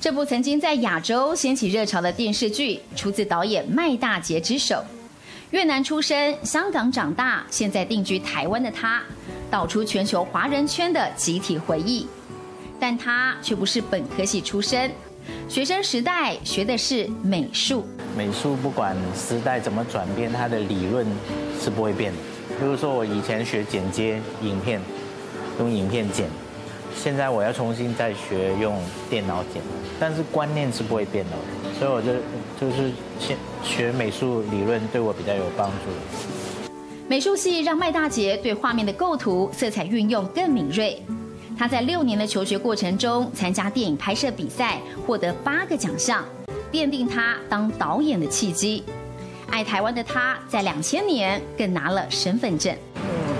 这部曾经在亚洲掀起热潮的电视剧出自导演麦大杰之手越南出身香港长大现在定居台湾的他导出全球华人圈的集体回忆。但他却不是本科系出身学生时代学的是美术。美术不管时代怎么转变他的理论是不会变的。比如说我以前学剪接影片用影片剪。现在我要重新再学用电脑剪，但是观念是不会变的，所以我就就是先学美术理论对我比较有帮助。美术系让麦大杰对画面的构图、色彩运用更敏锐。他在六年的求学过程中，参加电影拍摄比赛，获得八个奖项，奠定他当导演的契机。爱台湾的他，在两千年更拿了身份证。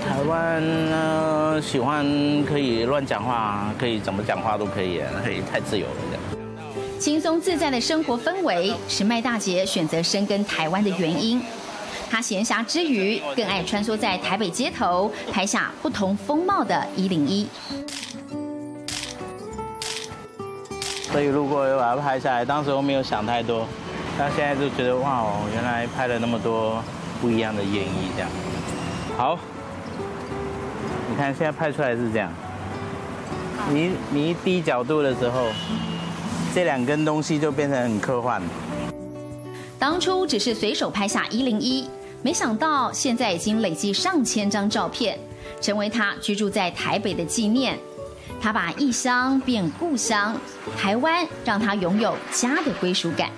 台湾呢，喜欢可以乱讲话，可以怎么讲话都可以，可以太自由了这样。轻松自在的生活氛围是麦大姐选择深耕台湾的原因。她闲暇之余，更爱穿梭在台北街头，拍下不同风貌的一零一。所以如果把它拍下来，当时我没有想太多，但现在就觉得哇哦，原来拍了那么多不一样的演绎这样。好。你看，现在拍出来是这样。你你一低角度的时候，这两根东西就变成很科幻。当初只是随手拍下一零一，没想到现在已经累积上千张照片，成为他居住在台北的纪念。他把异乡变故乡，台湾让他拥有家的归属感。